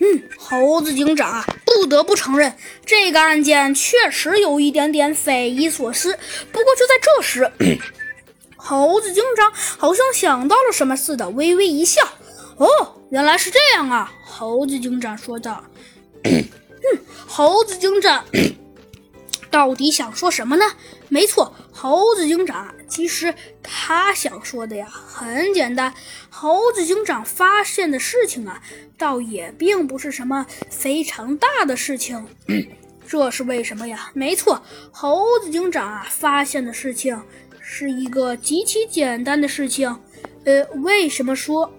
嗯，猴子警长啊，不得不承认，这个案件确实有一点点匪夷所思。不过就在这时，猴子警长好像想到了什么似的，微微一笑。哦，原来是这样啊！猴子警长说道。嗯，猴子警长到底想说什么呢？没错，猴子警长其实他想说的呀，很简单。猴子警长发现的事情啊，倒也并不是什么非常大的事情。这是为什么呀？没错，猴子警长啊发现的事情是一个极其简单的事情。呃，为什么说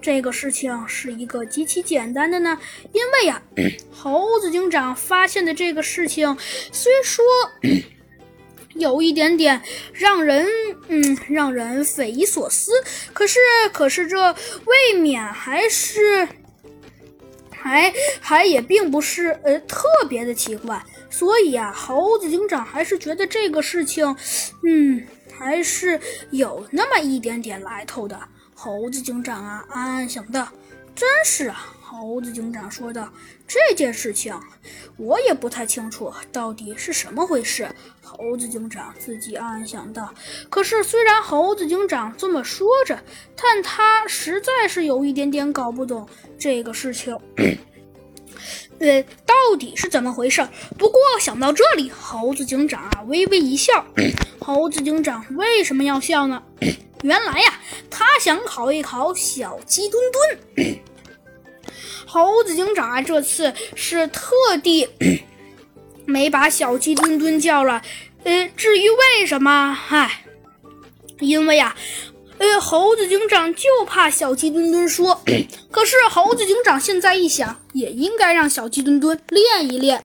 这个事情是一个极其简单的呢？因为呀，猴子警长发现的这个事情，虽说有一点点让人嗯让人匪夷所思，可是可是这未免还是还还也并不是呃特别的奇怪，所以啊，猴子警长还是觉得这个事情，嗯。还是有那么一点点来头的，猴子警长啊，暗暗想到。真是啊，猴子警长说道：“这件事情我也不太清楚到底是什么回事。”猴子警长自己暗暗想到。可是，虽然猴子警长这么说着，但他实在是有一点点搞不懂这个事情。呃，到底是怎么回事？不过想到这里，猴子警长啊微微一笑。猴子警长为什么要笑呢？原来呀，他想考一考小鸡墩墩。猴子警长啊，这次是特地没把小鸡墩墩叫了。呃，至于为什么，唉，因为呀。呃，猴子警长就怕小鸡墩墩说。可是猴子警长现在一想，也应该让小鸡墩墩练一练。